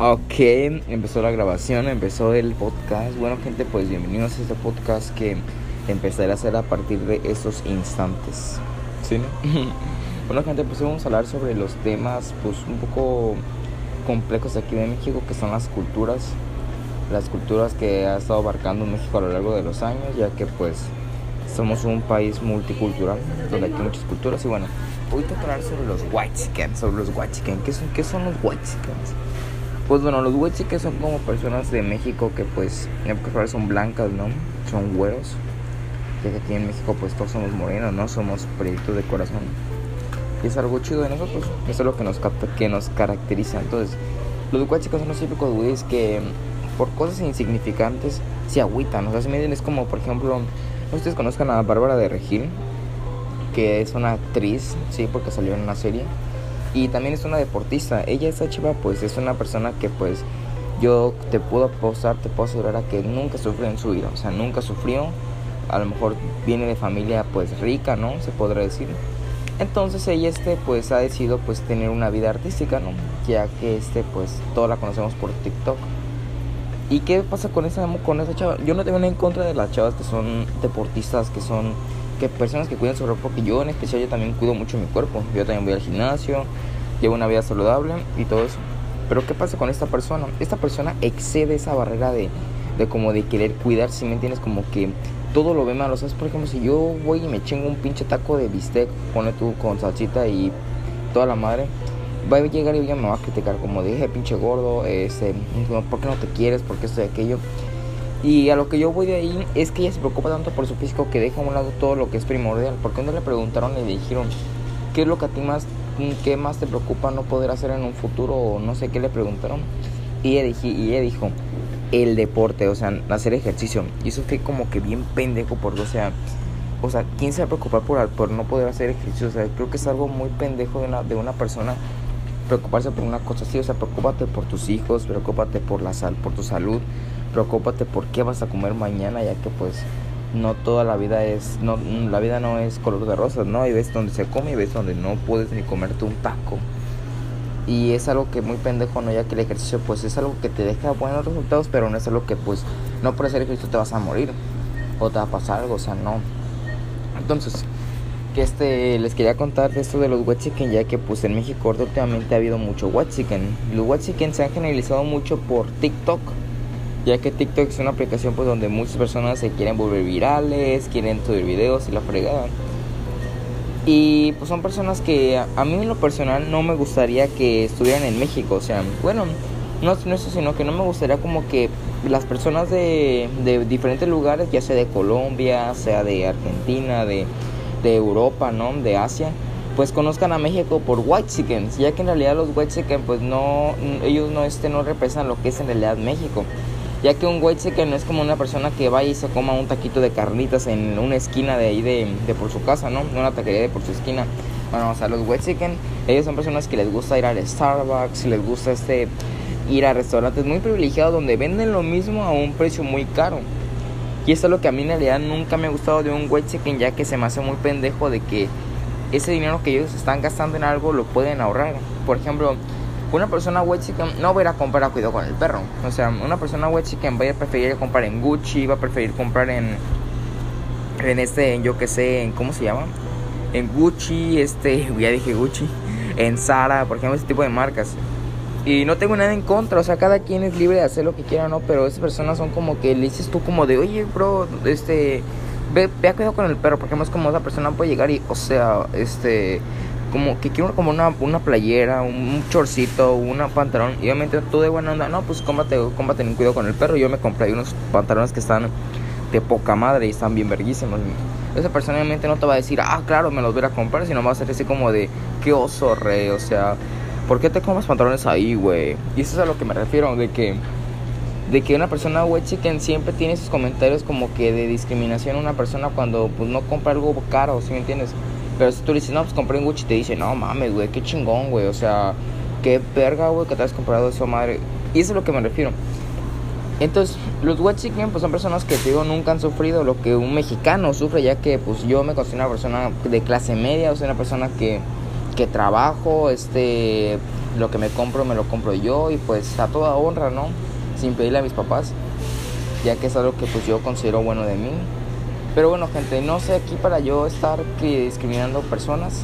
Ok, empezó la grabación, empezó el podcast. Bueno, gente, pues bienvenidos a este podcast que empezaré a hacer a partir de estos instantes. ¿Sí, no? bueno, gente, pues vamos a hablar sobre los temas, pues un poco complejos aquí de México, que son las culturas. Las culturas que ha estado abarcando México a lo largo de los años, ya que pues somos un país multicultural, donde hay muchas culturas. Y bueno, hoy toca hablar sobre los white sobre los white chickens. ¿Qué son, qué son los white chickens? Pues bueno, los que son como personas de México que pues en son blancas, ¿no? Son güeros. Ya que aquí en México pues todos somos morenos, ¿no? Somos proyectos de corazón. Y es algo chido de nosotros. Eso es lo que nos, que nos caracteriza. Entonces, los chicos son los típicos güeyes que por cosas insignificantes se agüitan. O sea, si me es como por ejemplo, ustedes conozcan a Bárbara de Regil, que es una actriz, sí, porque salió en una serie y también es una deportista. Ella, esa chiva, pues es una persona que pues yo te puedo apostar, te puedo asegurar a que nunca sufrió en su vida. O sea, nunca sufrió. A lo mejor viene de familia pues rica, ¿no? Se podrá decir. Entonces ella este pues ha decidido pues tener una vida artística, ¿no? Ya que este pues todos la conocemos por TikTok. ¿Y qué pasa con esa con esa chava? Yo no tengo nada en contra de las chavas que son deportistas, que son que personas que cuidan su cuerpo, porque yo en especial yo también cuido mucho mi cuerpo. Yo también voy al gimnasio, llevo una vida saludable y todo eso. Pero ¿qué pasa con esta persona? Esta persona excede esa barrera de, de como de querer cuidar, si me entiendes, como que todo lo ve malo. ¿Sabes? Por ejemplo, si yo voy y me chingo un pinche taco de bistec, pone tú con salsita y toda la madre, va a llegar y ella me va a criticar como dije, pinche gordo, este, ¿por qué no te quieres? ¿Por qué esto y aquello? Y a lo que yo voy de ahí es que ella se preocupa tanto por su físico que deja a un lado todo lo que es primordial. Porque cuando le preguntaron le dijeron, ¿qué es lo que a ti más, qué más te preocupa no poder hacer en un futuro? O no sé qué le preguntaron. Y ella, dije, y ella dijo, el deporte, o sea, hacer ejercicio. Y eso fue como que bien pendejo, por, o sea, o sea, ¿quién se va a preocupar por, por no poder hacer ejercicio? O sea, creo que es algo muy pendejo de una, de una persona preocuparse por una cosa así. O sea, preocúpate por tus hijos, preocúpate por, la sal, por tu salud preocúpate por qué vas a comer mañana, ya que pues no toda la vida es, no, la vida no es color de rosas, ¿no? Hay veces donde se come y veces donde no puedes ni comerte un taco. Y es algo que muy pendejo, ¿no? Ya que el ejercicio pues es algo que te deja buenos resultados, pero no es algo que pues no por hacer ejercicio te vas a morir o te va a pasar algo, o sea, no. Entonces, que este les quería contar de esto de los wet chicken, ya que pues en México últimamente ha habido mucho wet chicken. Los wet chicken se han generalizado mucho por TikTok ya que TikTok es una aplicación pues donde muchas personas se quieren volver virales, quieren subir videos y la fregada. Y pues son personas que a mí en lo personal no me gustaría que estuvieran en México, o sea, bueno, no, no eso, sino que no me gustaría como que las personas de, de diferentes lugares, ya sea de Colombia, sea de Argentina, de, de Europa, ¿no? De Asia, pues conozcan a México por white chickens, ya que en realidad los white chickens pues no, ellos no, este, no representan lo que es en realidad México ya que un white que no es como una persona que va y se coma un taquito de carnitas en una esquina de ahí de, por su casa, ¿no? Una taquería de por su esquina. Bueno, o sea, los white chicken, ellos son personas que les gusta ir al Starbucks, les gusta este ir a restaurantes muy privilegiados donde venden lo mismo a un precio muy caro. Y eso es lo que a mí en realidad nunca me ha gustado de un white chicken, ya que se me hace muy pendejo de que ese dinero que ellos están gastando en algo lo pueden ahorrar. Por ejemplo, una persona white chicken no va a ir a comprar a cuidado con el perro. O sea, una persona white chicken va a preferir comprar en Gucci, va a preferir comprar en en este, en yo que sé, en cómo se llama, en Gucci, este, ya dije Gucci, en Zara, por ejemplo, ese tipo de marcas. Y no tengo nada en contra, o sea, cada quien es libre de hacer lo que quiera, ¿no? Pero esas personas son como que le dices tú como de, oye, bro, este, ve, ve a cuidado con el perro, porque más como esa persona puede llegar y, o sea, este, como que quiero como una, una playera, un, chorcito, una pantalón. Y obviamente tú de buena onda, no, pues cómprate, cómprate en cuidado con el perro. Yo me compré unos pantalones que están de poca madre y están bien verguísimos. Esa persona no te va a decir, ah, claro, me los voy a comprar, sino va a ser así como de, qué oso, re, o sea, ¿por qué te compras pantalones ahí, güey? Y eso es a lo que me refiero, de que, de que una persona, güey, chicken siempre tiene esos comentarios como que de discriminación una persona cuando, pues, no compra algo caro, ¿sí me entiendes? Pero si tú le dices, no, pues compré en Gucci, te dice, no mames, güey, qué chingón, güey. O sea, qué verga, güey, que te has comprado eso, madre. Y eso es a lo que me refiero. Entonces, los white chicken, pues son personas que, te digo, nunca han sufrido lo que un mexicano sufre, ya que, pues yo me considero una persona de clase media, o sea, una persona que, que trabajo, este, lo que me compro me lo compro yo y pues a toda honra, ¿no? Sin pedirle a mis papás, ya que es algo que pues yo considero bueno de mí. Pero bueno, gente, no sé aquí para yo estar discriminando personas,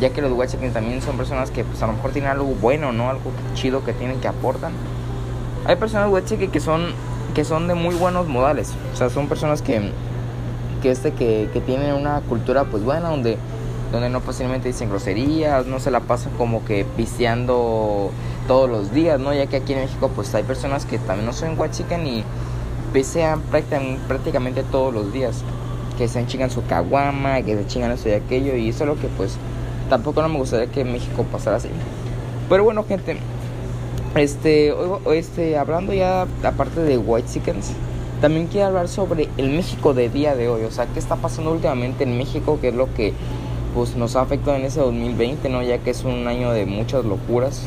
ya que los white también son personas que pues a lo mejor tienen algo bueno, ¿no? Algo chido que tienen que aportan. Hay personas white que son que son de muy buenos modales, o sea, son personas que que este que, que tienen una cultura pues buena donde donde no posiblemente dicen groserías, no se la pasan como que pisteando todos los días, ¿no? Ya que aquí en México pues hay personas que también no son chicken y pistean prácticamente todos los días, que se chingan su caguama, que se chingan eso y aquello y eso es lo que pues tampoco no me gustaría que México pasara así. Pero bueno, gente, este, este, hablando ya aparte de White Chickens, también quiero hablar sobre el México de día de hoy, o sea, qué está pasando últimamente en México, qué es lo que pues nos ha afectado en ese 2020, ¿no? Ya que es un año de muchas locuras,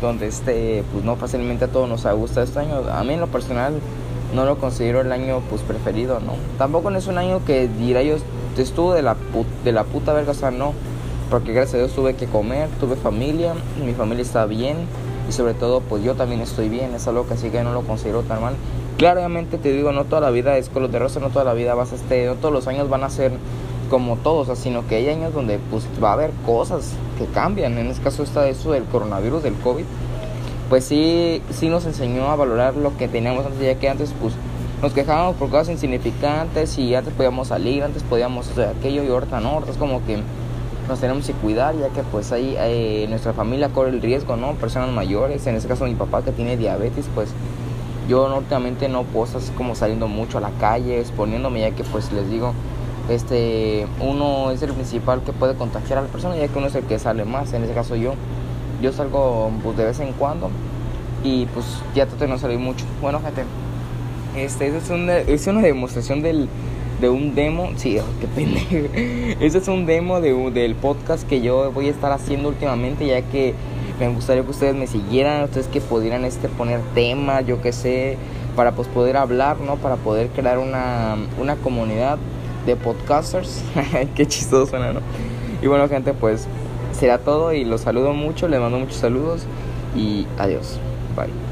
donde este, pues no fácilmente a todos nos ha gustado este año. A mí en lo personal no lo considero el año pues preferido, ¿no? Tampoco es un año que dirá yo estuvo de la, de la puta verga, o sea, no. Porque gracias a Dios tuve que comer, tuve familia, mi familia está bien y sobre todo pues yo también estoy bien, es algo que así que no lo considero tan mal. Claramente te digo, no toda la vida es color de rosa, no toda la vida vas a este, no todos los años van a ser como todos, sino que hay años donde pues va a haber cosas que cambian. En este caso está eso del coronavirus, del COVID. Pues sí, sí nos enseñó a valorar lo que teníamos antes, ya que antes pues nos quejábamos por cosas insignificantes y antes podíamos salir, antes podíamos hacer aquello y ahorita no, ahorita es como que nos tenemos que cuidar ya que pues ahí eh, nuestra familia corre el riesgo, ¿no? Personas mayores, en este caso mi papá que tiene diabetes, pues yo últimamente no puedo estar como saliendo mucho a la calle, exponiéndome ya que pues les digo, este, uno es el principal que puede contagiar a la persona, ya que uno es el que sale más, en ese caso yo. Yo salgo pues, de vez en cuando y pues ya trato de no salir mucho. Bueno, gente, este, es una, es una demostración del, de un demo, sí, oh, qué pendejo. Este es un demo de, del podcast que yo voy a estar haciendo últimamente, ya que me gustaría que ustedes me siguieran, ustedes que pudieran este, poner temas, yo que sé, para pues poder hablar, ¿no? Para poder crear una, una comunidad de podcasters. Qué chistoso suena, ¿no? Y bueno, gente, pues será todo y los saludo mucho, les mando muchos saludos y adiós. Bye.